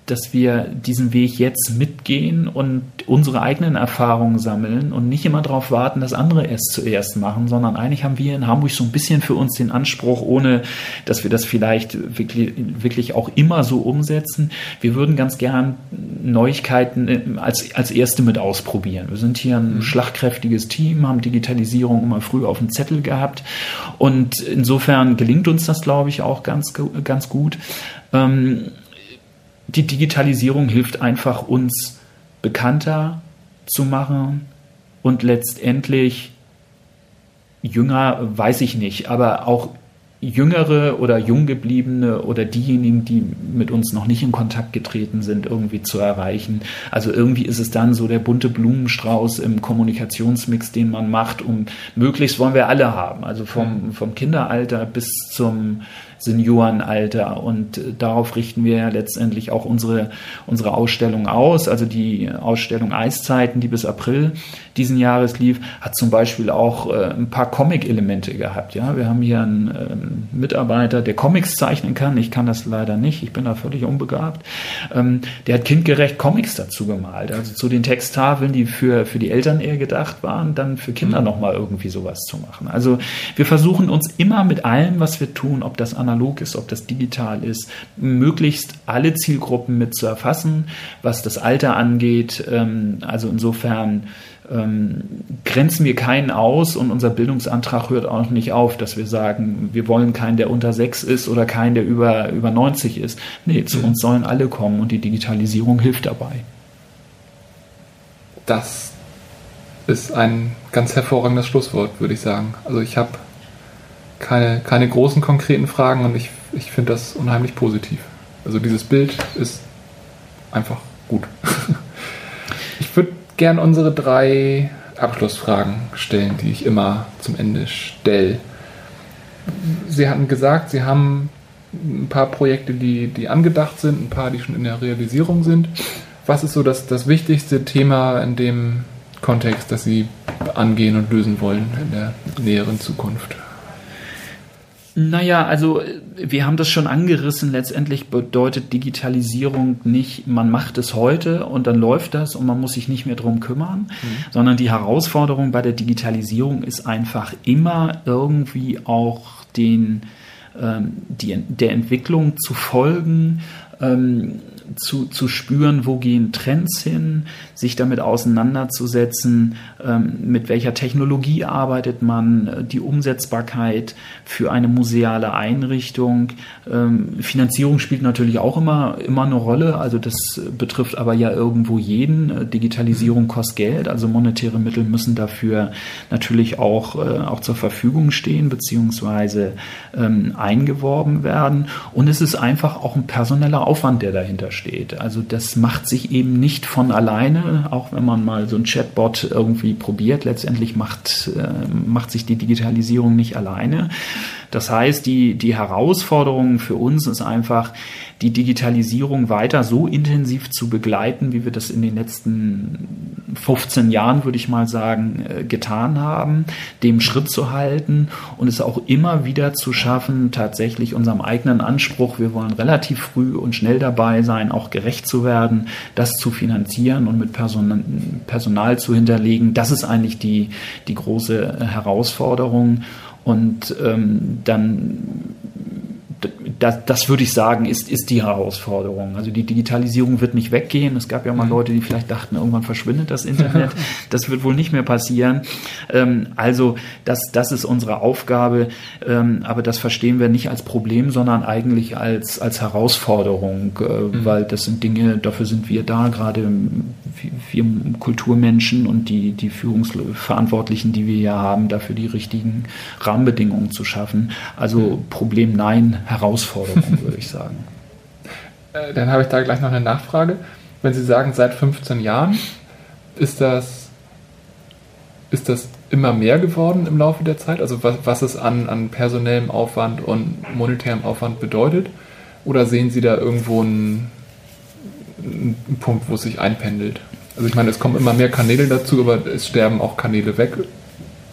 dass wir diesen Weg jetzt mitgehen und unsere eigenen Erfahrungen sammeln und nicht immer darauf warten, dass andere es zuerst machen, sondern eigentlich haben wir in Hamburg so ein bisschen für uns den Anspruch, ohne dass wir das vielleicht wirklich, wirklich auch immer so umsetzen. Wir würden ganz gern Neuigkeiten äh, als, als erste mit ausprobieren. Wir sind hier ein mhm. schlagkräftiges Team, haben Digitalisierung immer früh auf dem Zettel gehabt und insofern gelingt uns das, glaube ich, auch ganz, ganz gut. Ähm, die Digitalisierung hilft einfach uns bekannter zu machen und letztendlich jünger, weiß ich nicht, aber auch Jüngere oder Junggebliebene oder diejenigen, die mit uns noch nicht in Kontakt getreten sind, irgendwie zu erreichen. Also irgendwie ist es dann so der bunte Blumenstrauß im Kommunikationsmix, den man macht, um möglichst wollen wir alle haben. Also vom, vom Kinderalter bis zum Seniorenalter. Und äh, darauf richten wir ja letztendlich auch unsere, unsere Ausstellung aus. Also die Ausstellung Eiszeiten, die bis April diesen Jahres lief, hat zum Beispiel auch äh, ein paar Comic-Elemente gehabt. Ja, wir haben hier einen ähm, Mitarbeiter, der Comics zeichnen kann. Ich kann das leider nicht. Ich bin da völlig unbegabt. Ähm, der hat kindgerecht Comics dazu gemalt. Also zu den Texttafeln, die für, für die Eltern eher gedacht waren, dann für Kinder mhm. nochmal irgendwie sowas zu machen. Also wir versuchen uns immer mit allem, was wir tun, ob das analog ist, ob das digital ist, möglichst alle Zielgruppen mit zu erfassen, was das Alter angeht. Ähm, also insofern ähm, grenzen wir keinen aus und unser Bildungsantrag hört auch nicht auf, dass wir sagen, wir wollen keinen, der unter sechs ist oder keinen, der über, über 90 ist. Nee, zu mhm. uns sollen alle kommen und die Digitalisierung hilft dabei. Das ist ein ganz hervorragendes Schlusswort, würde ich sagen. Also ich habe keine, keine großen konkreten Fragen und ich, ich finde das unheimlich positiv. Also dieses Bild ist einfach gut. ich würde gern unsere drei Abschlussfragen stellen, die ich immer zum Ende stelle. Sie hatten gesagt, Sie haben ein paar Projekte, die, die angedacht sind, ein paar, die schon in der Realisierung sind. Was ist so das, das wichtigste Thema in dem Kontext, das Sie angehen und lösen wollen in der näheren Zukunft? Naja, also wir haben das schon angerissen. Letztendlich bedeutet Digitalisierung nicht, man macht es heute und dann läuft das und man muss sich nicht mehr drum kümmern, mhm. sondern die Herausforderung bei der Digitalisierung ist einfach immer irgendwie auch den, ähm, die, der Entwicklung zu folgen. Ähm, zu, zu spüren, wo gehen Trends hin, sich damit auseinanderzusetzen, ähm, mit welcher Technologie arbeitet man, äh, die Umsetzbarkeit für eine museale Einrichtung. Ähm, Finanzierung spielt natürlich auch immer, immer eine Rolle, also das betrifft aber ja irgendwo jeden. Äh, Digitalisierung kostet Geld, also monetäre Mittel müssen dafür natürlich auch, äh, auch zur Verfügung stehen, beziehungsweise ähm, eingeworben werden. Und es ist einfach auch ein personeller Aufwand, der dahinter steht. Also das macht sich eben nicht von alleine, auch wenn man mal so ein Chatbot irgendwie probiert. Letztendlich macht, äh, macht sich die Digitalisierung nicht alleine. Das heißt, die, die Herausforderung für uns ist einfach, die Digitalisierung weiter so intensiv zu begleiten, wie wir das in den letzten 15 Jahren, würde ich mal sagen, äh, getan haben, dem Schritt zu halten und es auch immer wieder zu schaffen, tatsächlich unserem eigenen Anspruch, wir wollen relativ früh und schnell dabei sein, auch gerecht zu werden, das zu finanzieren und mit Person Personal zu hinterlegen. Das ist eigentlich die, die große Herausforderung. Und ähm, dann das, das würde ich sagen, ist, ist die Herausforderung. Also die Digitalisierung wird nicht weggehen. Es gab ja mal mhm. Leute, die vielleicht dachten, irgendwann verschwindet das Internet. Das wird wohl nicht mehr passieren. Ähm, also das, das ist unsere Aufgabe. Ähm, aber das verstehen wir nicht als Problem, sondern eigentlich als, als Herausforderung, äh, mhm. weil das sind Dinge, dafür sind wir da, gerade wir Kulturmenschen und die, die Führungsverantwortlichen, die wir hier haben, dafür die richtigen Rahmenbedingungen zu schaffen. Also mhm. Problem nein, Herausforderung, würde ich sagen. Äh, dann habe ich da gleich noch eine Nachfrage. Wenn Sie sagen, seit 15 Jahren, ist das, ist das immer mehr geworden im Laufe der Zeit? Also was, was es an, an personellem Aufwand und monetärem Aufwand bedeutet? Oder sehen Sie da irgendwo einen, einen Punkt, wo es sich einpendelt? Also ich meine, es kommen immer mehr Kanäle dazu, aber es sterben auch Kanäle weg.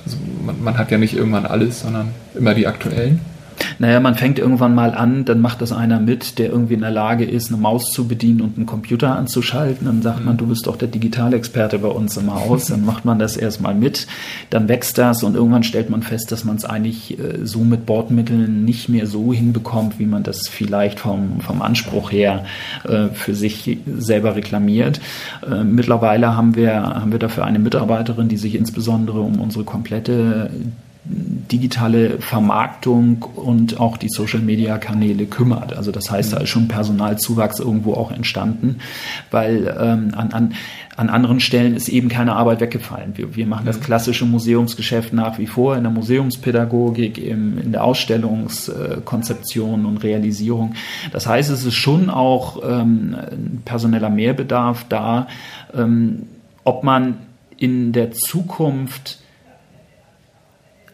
Also man, man hat ja nicht irgendwann alles, sondern immer die aktuellen. Naja, man fängt irgendwann mal an, dann macht das einer mit, der irgendwie in der Lage ist, eine Maus zu bedienen und einen Computer anzuschalten. Dann sagt man, du bist doch der Digitalexperte bei uns im Haus. Dann macht man das erstmal mit, dann wächst das und irgendwann stellt man fest, dass man es eigentlich äh, so mit Bordmitteln nicht mehr so hinbekommt, wie man das vielleicht vom, vom Anspruch her äh, für sich selber reklamiert. Äh, mittlerweile haben wir, haben wir dafür eine Mitarbeiterin, die sich insbesondere um unsere komplette digitale Vermarktung und auch die Social-Media-Kanäle kümmert. Also das heißt, da ist schon Personalzuwachs irgendwo auch entstanden, weil ähm, an, an, an anderen Stellen ist eben keine Arbeit weggefallen. Wir, wir machen das mhm. klassische Museumsgeschäft nach wie vor in der Museumspädagogik, im, in der Ausstellungskonzeption und Realisierung. Das heißt, es ist schon auch ähm, personeller Mehrbedarf da, ähm, ob man in der Zukunft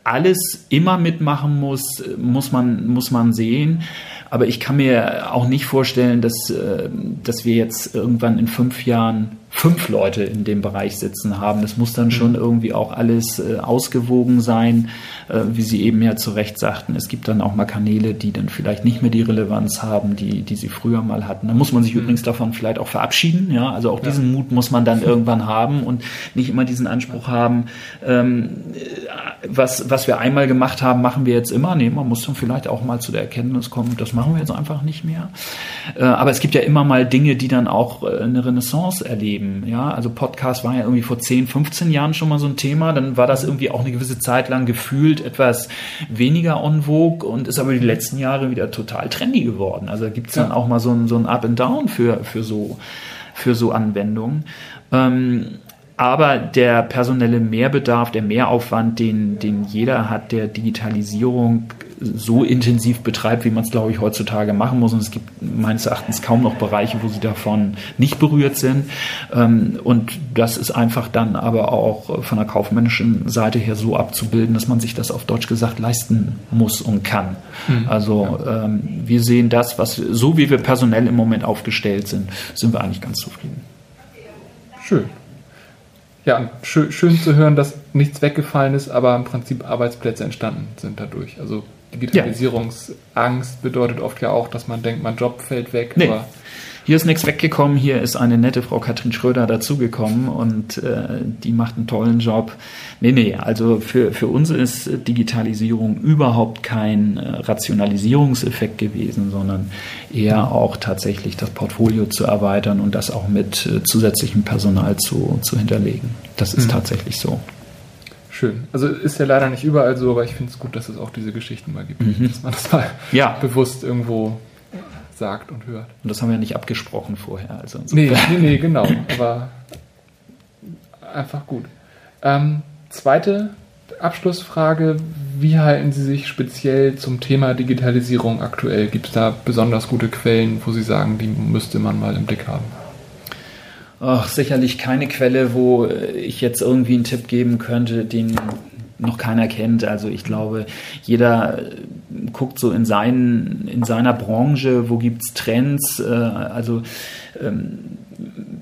alles immer mitmachen muss, muss man, muss man sehen. Aber ich kann mir auch nicht vorstellen, dass, äh, dass wir jetzt irgendwann in fünf Jahren fünf Leute in dem Bereich sitzen haben. Das muss dann schon mhm. irgendwie auch alles äh, ausgewogen sein, äh, wie Sie eben ja zu Recht sagten. Es gibt dann auch mal Kanäle, die dann vielleicht nicht mehr die Relevanz haben, die, die sie früher mal hatten. Da muss man sich mhm. übrigens davon vielleicht auch verabschieden. Ja, also auch ja. diesen Mut muss man dann irgendwann haben und nicht immer diesen Anspruch haben, ähm, was, was wir einmal gemacht haben, machen wir jetzt immer. Nee, man muss dann vielleicht auch mal zu der Erkenntnis kommen, das machen wir jetzt einfach nicht mehr. Äh, aber es gibt ja immer mal Dinge, die dann auch äh, eine Renaissance erleben. Ja, also Podcast war ja irgendwie vor 10, 15 Jahren schon mal so ein Thema. Dann war das irgendwie auch eine gewisse Zeit lang gefühlt etwas weniger en vogue und ist aber die letzten Jahre wieder total trendy geworden. Also da gibt es dann auch mal so ein, so ein Up and Down für, für so, für so Anwendungen. Ähm, aber der personelle Mehrbedarf, der Mehraufwand, den, den jeder hat, der Digitalisierung so intensiv betreibt, wie man es, glaube ich, heutzutage machen muss. Und es gibt meines Erachtens kaum noch Bereiche, wo sie davon nicht berührt sind. Ähm, und das ist einfach dann aber auch von der kaufmännischen Seite her so abzubilden, dass man sich das auf Deutsch gesagt leisten muss und kann. Mhm. Also ähm, wir sehen das, was so wie wir personell im Moment aufgestellt sind, sind wir eigentlich ganz zufrieden. Schön ja, schön, schön zu hören, dass nichts weggefallen ist, aber im Prinzip Arbeitsplätze entstanden sind dadurch. Also Digitalisierungsangst bedeutet oft ja auch, dass man denkt, mein Job fällt weg, nee. aber hier ist nichts weggekommen, hier ist eine nette Frau Katrin Schröder dazugekommen und äh, die macht einen tollen Job. Nee, nee, also für, für uns ist Digitalisierung überhaupt kein äh, Rationalisierungseffekt gewesen, sondern eher auch tatsächlich das Portfolio zu erweitern und das auch mit äh, zusätzlichem Personal zu, zu hinterlegen. Das ist mhm. tatsächlich so. Schön. Also ist ja leider nicht überall so, aber ich finde es gut, dass es auch diese Geschichten mal gibt, mhm. dass man das mal ja. bewusst irgendwo sagt und hört. Und das haben wir ja nicht abgesprochen vorher. Also nee, nee, nee, genau. Aber einfach gut. Ähm, zweite Abschlussfrage. Wie halten Sie sich speziell zum Thema Digitalisierung aktuell? Gibt es da besonders gute Quellen, wo Sie sagen, die müsste man mal im Blick haben? Ach, sicherlich keine Quelle, wo ich jetzt irgendwie einen Tipp geben könnte, den noch keiner kennt. Also ich glaube, jeder guckt so in, seinen, in seiner Branche, wo gibt's Trends. Äh, also ähm,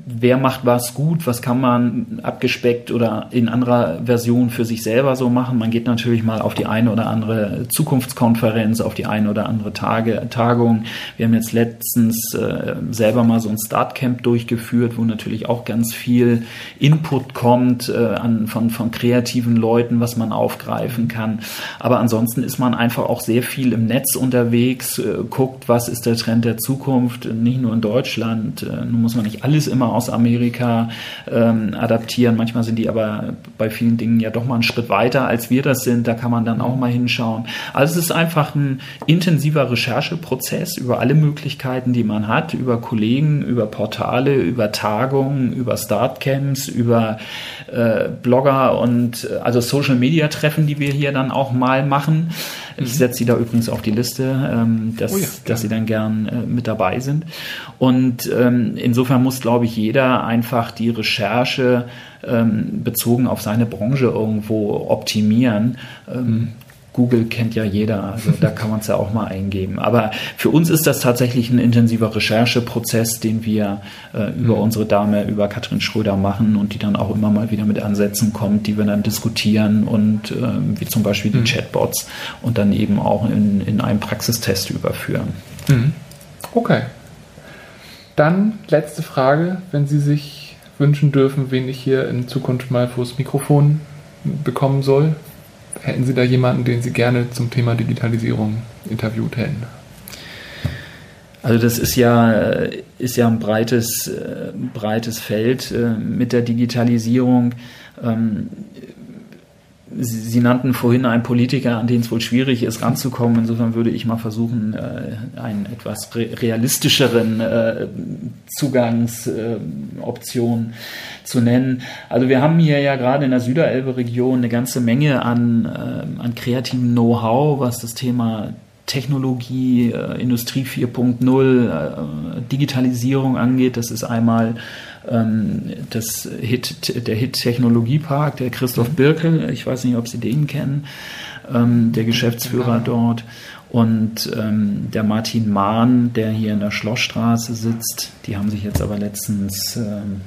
wer macht was gut, was kann man abgespeckt oder in anderer Version für sich selber so machen. Man geht natürlich mal auf die eine oder andere Zukunftskonferenz, auf die eine oder andere Tage, Tagung. Wir haben jetzt letztens äh, selber mal so ein Startcamp durchgeführt, wo natürlich auch ganz viel Input kommt äh, an, von, von kreativen Leuten, was man aufgreifen kann. Aber ansonsten ist man einfach auch sehr viel im Netz unterwegs, äh, guckt, was ist der Trend der Zukunft, nicht nur in Deutschland. Äh, nun muss man nicht alles immer aus Amerika ähm, adaptieren. Manchmal sind die aber bei vielen Dingen ja doch mal einen Schritt weiter, als wir das sind. Da kann man dann auch mal hinschauen. Also es ist einfach ein intensiver Rechercheprozess über alle Möglichkeiten, die man hat, über Kollegen, über Portale, über Tagungen, über Startcamps, über äh, Blogger und äh, also Social Media Treffen, die wir hier dann auch mal machen. Ich setze sie da übrigens auf die Liste, ähm, dass, oh ja, dass sie dann gern äh, mit dabei sind. Und ähm, insofern muss, glaube ich, jeder einfach die Recherche ähm, bezogen auf seine Branche irgendwo optimieren. Mhm. Google kennt ja jeder, also da kann man es ja auch mal eingeben. Aber für uns ist das tatsächlich ein intensiver Rechercheprozess, den wir äh, über mhm. unsere Dame, über Katrin Schröder machen und die dann auch immer mal wieder mit Ansätzen kommt, die wir dann diskutieren und äh, wie zum Beispiel die mhm. Chatbots und dann eben auch in, in einen Praxistest überführen. Mhm. Okay. Dann letzte Frage, wenn Sie sich wünschen dürfen, wen ich hier in Zukunft mal vors Mikrofon bekommen soll, Hätten Sie da jemanden, den Sie gerne zum Thema Digitalisierung interviewt hätten? Also das ist ja, ist ja ein breites, breites Feld äh, mit der Digitalisierung. Ähm, Sie, nannten vorhin einen Politiker, an den es wohl schwierig ist, ranzukommen. Insofern würde ich mal versuchen, äh, einen etwas realistischeren äh, Zugangsoption zu nennen. Also wir haben hier ja gerade in der Süderelbe-Region eine ganze Menge an, an kreativem Know-how, was das Thema Technologie, äh, Industrie 4.0, äh, Digitalisierung angeht. Das ist einmal ähm, das Hit, der Hit Technologiepark, der Christoph mhm. Birkel. Ich weiß nicht, ob Sie den kennen, ähm, der Geschäftsführer dort. Und ähm, der Martin Mahn, der hier in der Schlossstraße sitzt, die haben sich jetzt aber letztens ähm,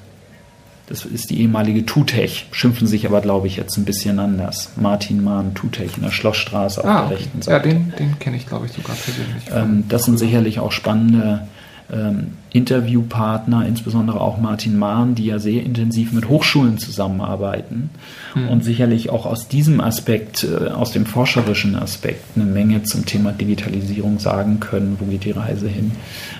das ist die ehemalige Tutech, schimpfen sich aber, glaube ich, jetzt ein bisschen anders. Martin Mahn, Tutech in der Schlossstraße ah, auf der rechten Seite. Ja, den, den kenne ich, glaube ich, sogar persönlich. Ähm, das sind sicherlich auch spannende ähm, Interviewpartner, insbesondere auch Martin Mahn, die ja sehr intensiv mit Hochschulen zusammenarbeiten mhm. und sicherlich auch aus diesem Aspekt, äh, aus dem forscherischen Aspekt, eine Menge zum Thema Digitalisierung sagen können, wo geht die Reise hin.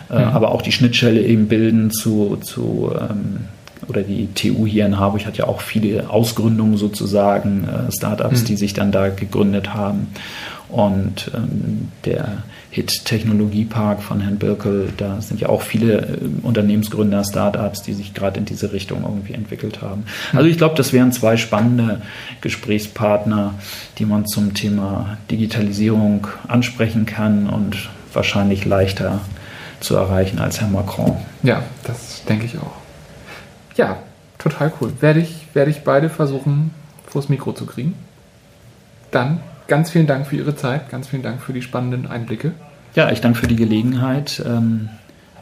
Äh, mhm. Aber auch die Schnittstelle eben bilden zu, zu ähm, oder die TU hier in Harburg hat ja auch viele Ausgründungen sozusagen, äh, Startups, mhm. die sich dann da gegründet haben. Und ähm, der HIT Technologiepark von Herrn Birkel, da sind ja auch viele äh, Unternehmensgründer, Startups, die sich gerade in diese Richtung irgendwie entwickelt haben. Mhm. Also ich glaube, das wären zwei spannende Gesprächspartner, die man zum Thema Digitalisierung ansprechen kann und wahrscheinlich leichter zu erreichen als Herr Macron. Ja, das denke ich auch. Ja, total cool. Werde ich, werde ich beide versuchen, vors Mikro zu kriegen. Dann ganz vielen Dank für Ihre Zeit, ganz vielen Dank für die spannenden Einblicke. Ja, ich danke für die Gelegenheit. Ähm,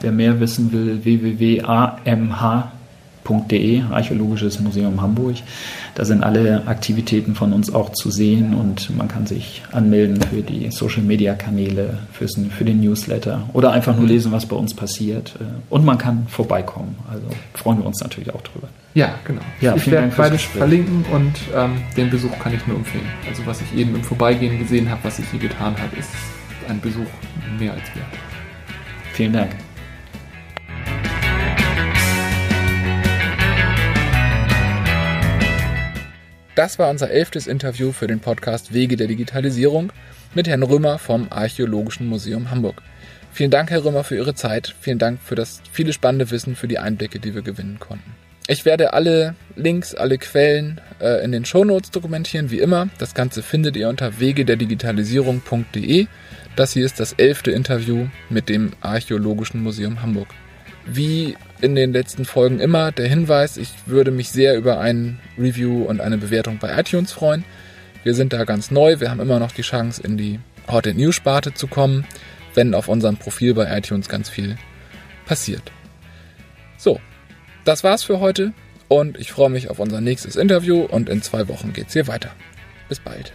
wer mehr wissen will, www.amh.de archäologisches.de, Archäologisches Museum Hamburg. Da sind alle Aktivitäten von uns auch zu sehen und man kann sich anmelden für die Social Media Kanäle, fürs, für den Newsletter oder einfach nur lesen, was bei uns passiert. Und man kann vorbeikommen. Also freuen wir uns natürlich auch drüber. Ja, genau. Ja, ich werde beides verlinken und ähm, den Besuch kann ich nur empfehlen. Also was ich eben im Vorbeigehen gesehen habe, was ich hier getan habe, ist ein Besuch mehr als wert. Vielen Dank. Das war unser elftes Interview für den Podcast Wege der Digitalisierung mit Herrn Römer vom Archäologischen Museum Hamburg. Vielen Dank, Herr Römer, für Ihre Zeit. Vielen Dank für das viele spannende Wissen, für die Einblicke, die wir gewinnen konnten. Ich werde alle Links, alle Quellen äh, in den Shownotes dokumentieren, wie immer. Das Ganze findet ihr unter wegederdigitalisierung.de. Das hier ist das elfte Interview mit dem Archäologischen Museum Hamburg. Wie in den letzten Folgen immer der Hinweis, ich würde mich sehr über ein Review und eine Bewertung bei iTunes freuen. Wir sind da ganz neu, wir haben immer noch die Chance, in die Hot News Sparte zu kommen, wenn auf unserem Profil bei iTunes ganz viel passiert. So, das war's für heute und ich freue mich auf unser nächstes Interview und in zwei Wochen geht's hier weiter. Bis bald.